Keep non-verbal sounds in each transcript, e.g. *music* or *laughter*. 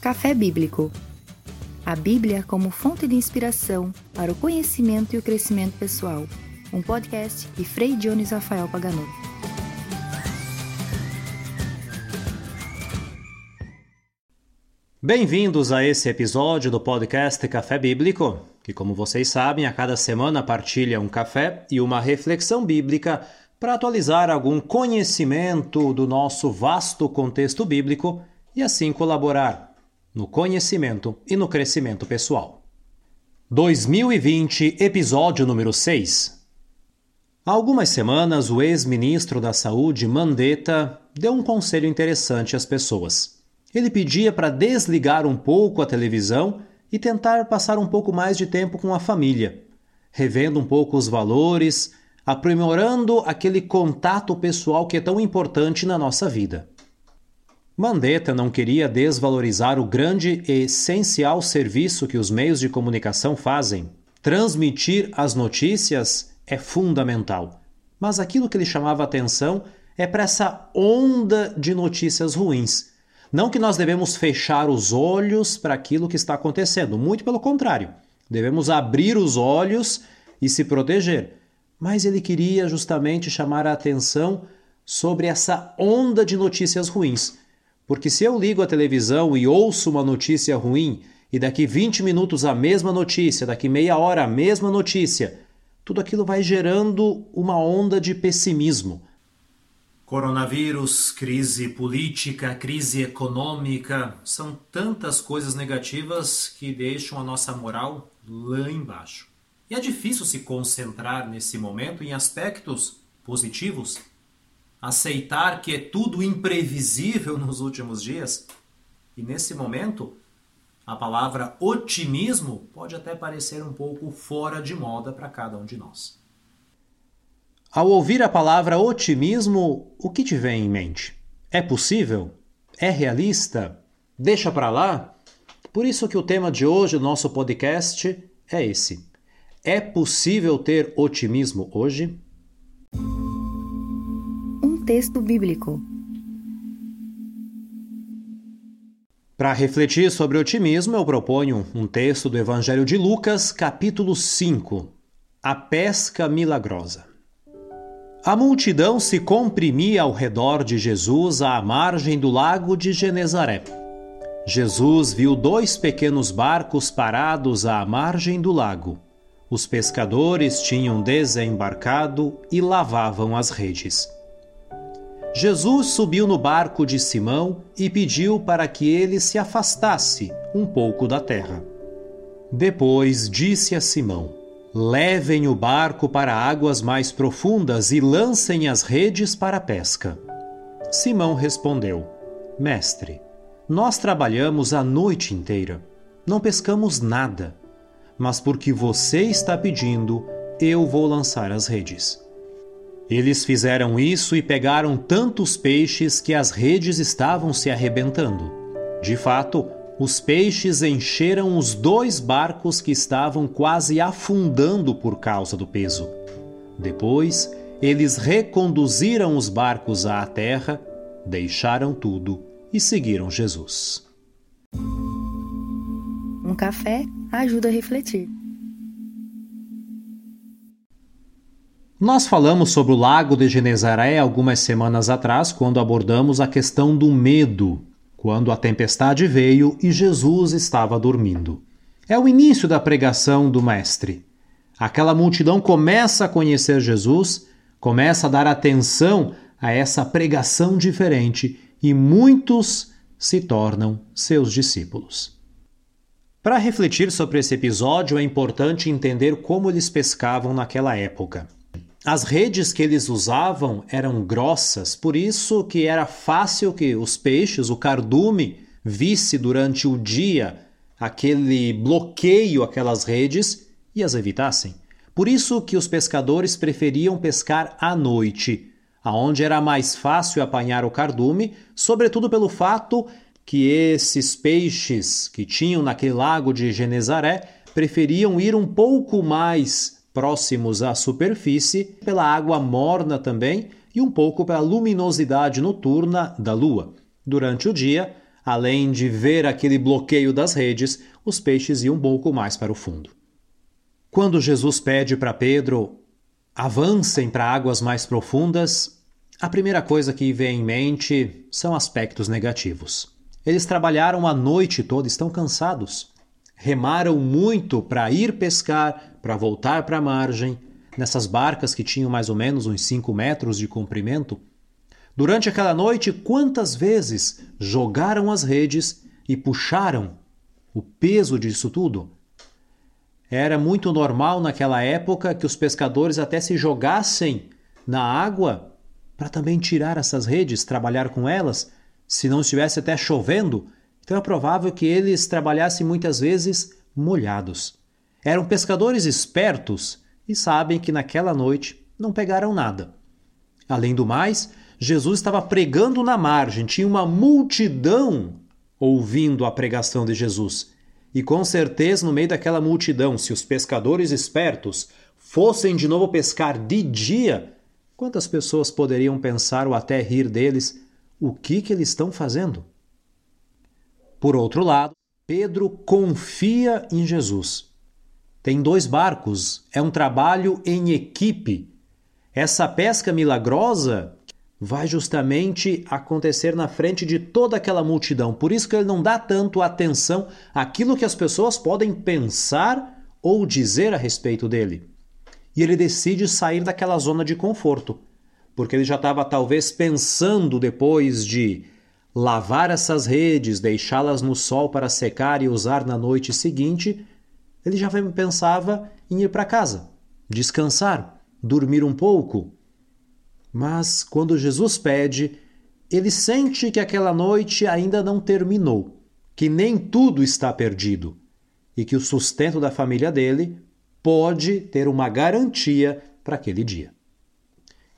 Café Bíblico. A Bíblia como fonte de inspiração para o conhecimento e o crescimento pessoal. Um podcast de Frei Dionis Rafael Pagano. Bem-vindos a esse episódio do podcast Café Bíblico, que, como vocês sabem, a cada semana partilha um café e uma reflexão bíblica para atualizar algum conhecimento do nosso vasto contexto bíblico e assim colaborar no conhecimento e no crescimento pessoal. 2020, episódio número 6. Há algumas semanas, o ex-ministro da Saúde, Mandetta, deu um conselho interessante às pessoas. Ele pedia para desligar um pouco a televisão e tentar passar um pouco mais de tempo com a família, revendo um pouco os valores, aprimorando aquele contato pessoal que é tão importante na nossa vida. Mandetta não queria desvalorizar o grande e essencial serviço que os meios de comunicação fazem. Transmitir as notícias é fundamental. Mas aquilo que ele chamava atenção é para essa onda de notícias ruins. Não que nós devemos fechar os olhos para aquilo que está acontecendo, muito pelo contrário. Devemos abrir os olhos e se proteger mas ele queria justamente chamar a atenção sobre essa onda de notícias ruins. Porque se eu ligo a televisão e ouço uma notícia ruim, e daqui 20 minutos a mesma notícia, daqui meia hora a mesma notícia, tudo aquilo vai gerando uma onda de pessimismo. Coronavírus, crise política, crise econômica, são tantas coisas negativas que deixam a nossa moral lá embaixo. E é difícil se concentrar nesse momento em aspectos positivos, aceitar que é tudo imprevisível *laughs* nos últimos dias. E nesse momento, a palavra otimismo pode até parecer um pouco fora de moda para cada um de nós. Ao ouvir a palavra otimismo, o que te vem em mente? É possível? É realista? Deixa para lá? Por isso que o tema de hoje do nosso podcast é esse é possível ter otimismo hoje? Texto bíblico. Para refletir sobre otimismo, eu proponho um texto do Evangelho de Lucas, capítulo 5, A Pesca Milagrosa. A multidão se comprimia ao redor de Jesus à margem do lago de Genezaré. Jesus viu dois pequenos barcos parados à margem do lago os pescadores tinham desembarcado e lavavam as redes. Jesus subiu no barco de Simão e pediu para que ele se afastasse um pouco da terra. Depois disse a Simão: Levem o barco para águas mais profundas e lancem as redes para a pesca. Simão respondeu: Mestre, nós trabalhamos a noite inteira. Não pescamos nada mas porque você está pedindo, eu vou lançar as redes. Eles fizeram isso e pegaram tantos peixes que as redes estavam se arrebentando. De fato, os peixes encheram os dois barcos que estavam quase afundando por causa do peso. Depois, eles reconduziram os barcos à terra, deixaram tudo e seguiram Jesus. Um café ajuda a refletir. Nós falamos sobre o Lago de Genezaré algumas semanas atrás, quando abordamos a questão do medo, quando a tempestade veio e Jesus estava dormindo. É o início da pregação do Mestre. Aquela multidão começa a conhecer Jesus, começa a dar atenção a essa pregação diferente e muitos se tornam seus discípulos. Para refletir sobre esse episódio, é importante entender como eles pescavam naquela época. As redes que eles usavam eram grossas, por isso que era fácil que os peixes, o cardume, visse durante o dia aquele bloqueio aquelas redes e as evitassem. Por isso que os pescadores preferiam pescar à noite, aonde era mais fácil apanhar o cardume, sobretudo pelo fato que esses peixes que tinham naquele lago de Genezaré preferiam ir um pouco mais próximos à superfície pela água morna também e um pouco pela luminosidade noturna da lua. Durante o dia, além de ver aquele bloqueio das redes, os peixes iam um pouco mais para o fundo. Quando Jesus pede para Pedro avancem para águas mais profundas, a primeira coisa que vem em mente são aspectos negativos. Eles trabalharam a noite toda, estão cansados. Remaram muito para ir pescar, para voltar para a margem, nessas barcas que tinham mais ou menos uns 5 metros de comprimento. Durante aquela noite, quantas vezes jogaram as redes e puxaram o peso disso tudo? Era muito normal naquela época que os pescadores até se jogassem na água para também tirar essas redes, trabalhar com elas, se não estivesse até chovendo. Então é provável que eles trabalhassem muitas vezes molhados. Eram pescadores espertos e sabem que naquela noite não pegaram nada. Além do mais, Jesus estava pregando na margem, tinha uma multidão ouvindo a pregação de Jesus. E com certeza, no meio daquela multidão, se os pescadores espertos fossem de novo pescar de dia, quantas pessoas poderiam pensar ou até rir deles? O que, que eles estão fazendo? Por outro lado, Pedro confia em Jesus. Tem dois barcos, é um trabalho em equipe. Essa pesca milagrosa vai justamente acontecer na frente de toda aquela multidão. Por isso que ele não dá tanto atenção àquilo que as pessoas podem pensar ou dizer a respeito dele. E ele decide sair daquela zona de conforto, porque ele já estava talvez pensando depois de lavar essas redes, deixá-las no sol para secar e usar na noite seguinte, ele já pensava em ir para casa, descansar, dormir um pouco, mas quando Jesus pede, ele sente que aquela noite ainda não terminou, que nem tudo está perdido e que o sustento da família dele pode ter uma garantia para aquele dia.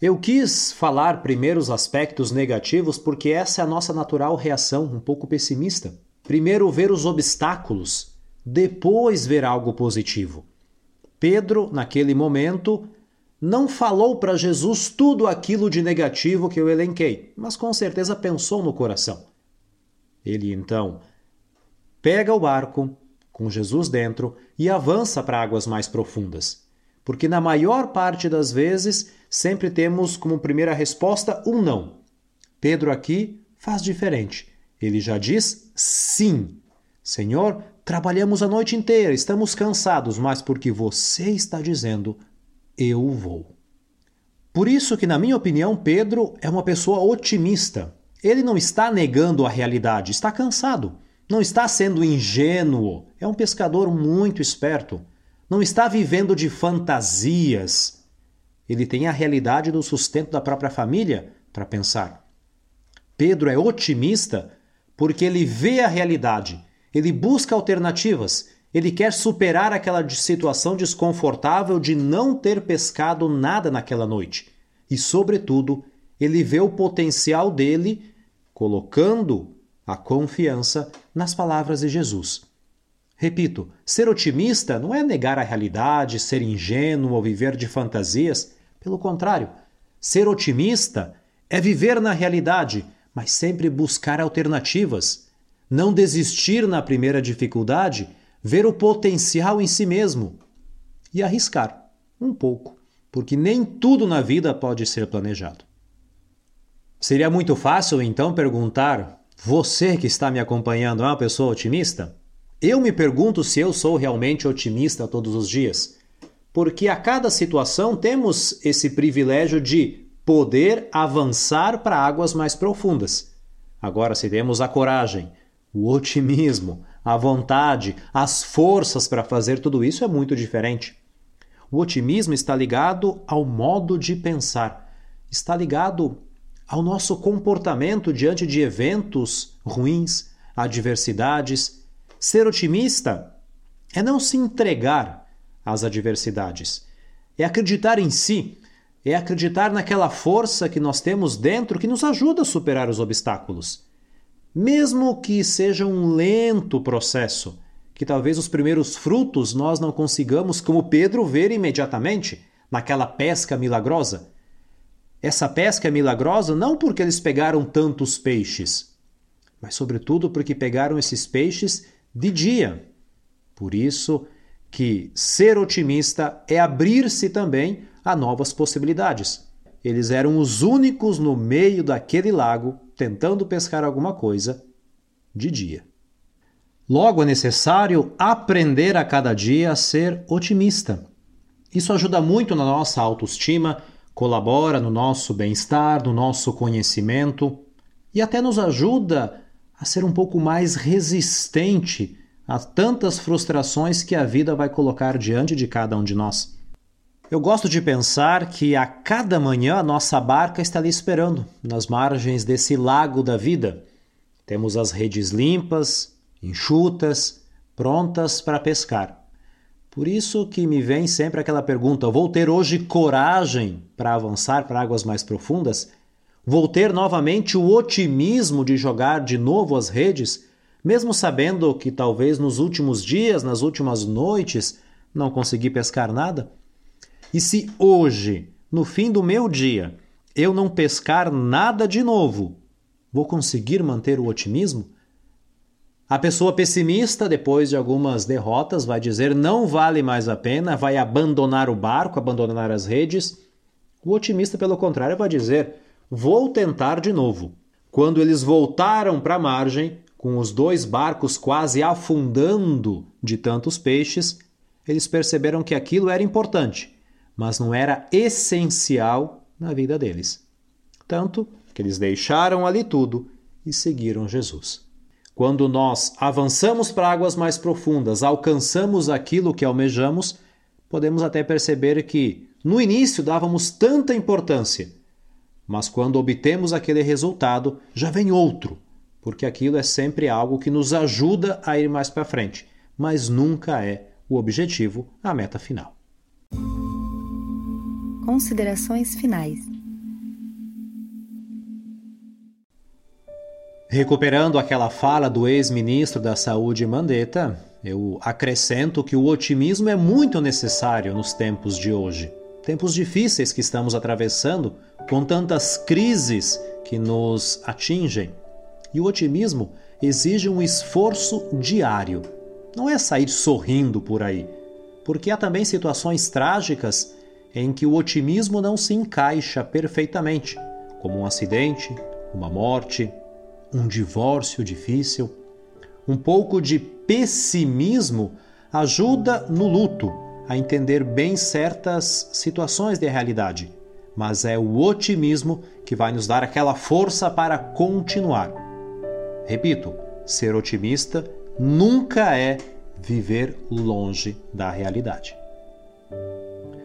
Eu quis falar primeiro os aspectos negativos porque essa é a nossa natural reação, um pouco pessimista. Primeiro ver os obstáculos, depois ver algo positivo. Pedro, naquele momento, não falou para Jesus tudo aquilo de negativo que eu elenquei, mas com certeza pensou no coração. Ele então pega o barco, com Jesus dentro, e avança para águas mais profundas. Porque na maior parte das vezes sempre temos como primeira resposta um não. Pedro aqui faz diferente. Ele já diz sim. Senhor, trabalhamos a noite inteira, estamos cansados, mas porque você está dizendo, eu vou. Por isso que, na minha opinião, Pedro é uma pessoa otimista. Ele não está negando a realidade, está cansado. Não está sendo ingênuo. É um pescador muito esperto. Não está vivendo de fantasias. Ele tem a realidade do sustento da própria família para pensar. Pedro é otimista porque ele vê a realidade, ele busca alternativas, ele quer superar aquela situação desconfortável de não ter pescado nada naquela noite. E, sobretudo, ele vê o potencial dele colocando a confiança nas palavras de Jesus. Repito, ser otimista não é negar a realidade, ser ingênuo ou viver de fantasias. Pelo contrário, ser otimista é viver na realidade, mas sempre buscar alternativas. Não desistir na primeira dificuldade ver o potencial em si mesmo e arriscar um pouco, porque nem tudo na vida pode ser planejado. Seria muito fácil então perguntar: você que está me acompanhando é uma pessoa otimista? Eu me pergunto se eu sou realmente otimista todos os dias, porque a cada situação temos esse privilégio de poder avançar para águas mais profundas. Agora, se temos a coragem, o otimismo, a vontade, as forças para fazer tudo isso é muito diferente. O otimismo está ligado ao modo de pensar, está ligado ao nosso comportamento diante de eventos ruins, adversidades. Ser otimista é não se entregar às adversidades, é acreditar em si, é acreditar naquela força que nós temos dentro que nos ajuda a superar os obstáculos. Mesmo que seja um lento processo, que talvez os primeiros frutos nós não consigamos, como Pedro, ver imediatamente naquela pesca milagrosa. Essa pesca é milagrosa não porque eles pegaram tantos peixes, mas sobretudo porque pegaram esses peixes de dia. Por isso que ser otimista é abrir-se também a novas possibilidades. Eles eram os únicos no meio daquele lago tentando pescar alguma coisa de dia. Logo é necessário aprender a cada dia a ser otimista. Isso ajuda muito na nossa autoestima, colabora no nosso bem-estar, no nosso conhecimento e até nos ajuda a ser um pouco mais resistente a tantas frustrações que a vida vai colocar diante de cada um de nós. Eu gosto de pensar que a cada manhã a nossa barca está ali esperando, nas margens desse lago da vida. Temos as redes limpas, enxutas, prontas para pescar. Por isso que me vem sempre aquela pergunta: vou ter hoje coragem para avançar para águas mais profundas? Vou ter novamente o otimismo de jogar de novo as redes, mesmo sabendo que talvez nos últimos dias, nas últimas noites, não consegui pescar nada? E se hoje, no fim do meu dia, eu não pescar nada de novo, vou conseguir manter o otimismo? A pessoa pessimista, depois de algumas derrotas, vai dizer não vale mais a pena, vai abandonar o barco, abandonar as redes. O otimista, pelo contrário, vai dizer vou tentar de novo. Quando eles voltaram para a margem, com os dois barcos quase afundando de tantos peixes, eles perceberam que aquilo era importante mas não era essencial na vida deles. Tanto que eles deixaram ali tudo e seguiram Jesus. Quando nós avançamos para águas mais profundas, alcançamos aquilo que almejamos, podemos até perceber que no início dávamos tanta importância, mas quando obtemos aquele resultado, já vem outro, porque aquilo é sempre algo que nos ajuda a ir mais para frente, mas nunca é o objetivo, a meta final. Considerações finais. Recuperando aquela fala do ex-ministro da Saúde Mandetta, eu acrescento que o otimismo é muito necessário nos tempos de hoje. Tempos difíceis que estamos atravessando, com tantas crises que nos atingem. E o otimismo exige um esforço diário. Não é sair sorrindo por aí, porque há também situações trágicas em que o otimismo não se encaixa perfeitamente, como um acidente, uma morte, um divórcio difícil. Um pouco de pessimismo ajuda no luto a entender bem certas situações de realidade, mas é o otimismo que vai nos dar aquela força para continuar. Repito, ser otimista nunca é viver longe da realidade.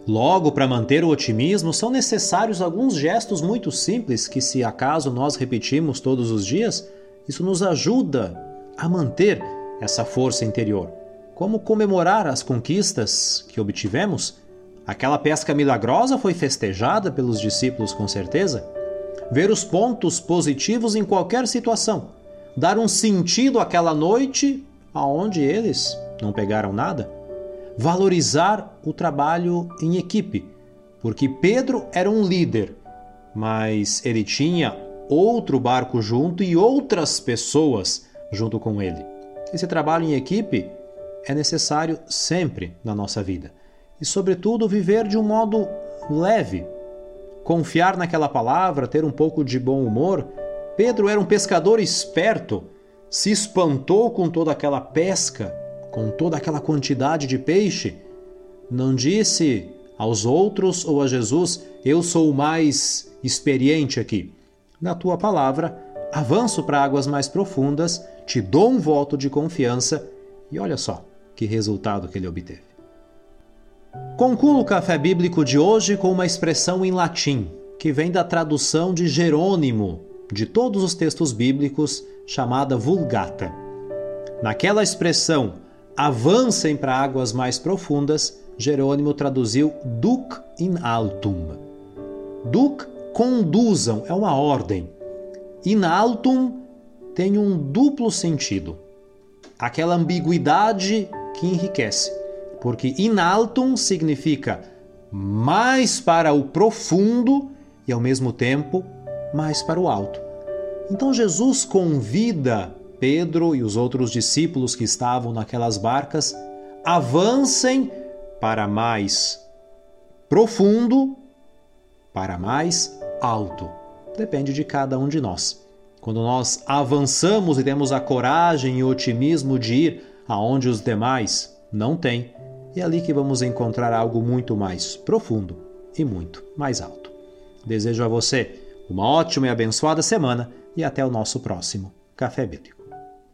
Logo, para manter o otimismo, são necessários alguns gestos muito simples que, se acaso nós repetimos todos os dias, isso nos ajuda a manter essa força interior. Como comemorar as conquistas que obtivemos? Aquela pesca milagrosa foi festejada pelos discípulos com certeza. Ver os pontos positivos em qualquer situação. Dar um sentido àquela noite aonde eles não pegaram nada valorizar o trabalho em equipe, porque Pedro era um líder, mas ele tinha outro barco junto e outras pessoas junto com ele. Esse trabalho em equipe é necessário sempre na nossa vida. E, sobretudo, viver de um modo leve, confiar naquela palavra, ter um pouco de bom humor. Pedro era um pescador esperto, se espantou com toda aquela pesca com toda aquela quantidade de peixe, não disse aos outros ou a Jesus: Eu sou o mais experiente aqui. Na tua palavra, avanço para águas mais profundas, te dou um voto de confiança. E olha só que resultado que ele obteve. Concluo o café bíblico de hoje com uma expressão em latim, que vem da tradução de Jerônimo de todos os textos bíblicos, chamada Vulgata. Naquela expressão, avancem para águas mais profundas, Jerônimo traduziu duc in altum. Duc, conduzam, é uma ordem. In altum tem um duplo sentido. Aquela ambiguidade que enriquece. Porque in altum significa mais para o profundo e ao mesmo tempo mais para o alto. Então Jesus convida Pedro e os outros discípulos que estavam naquelas barcas avancem para mais profundo, para mais alto. Depende de cada um de nós. Quando nós avançamos e temos a coragem e o otimismo de ir aonde os demais não têm, é ali que vamos encontrar algo muito mais profundo e muito mais alto. Desejo a você uma ótima e abençoada semana e até o nosso próximo Café Bíblico.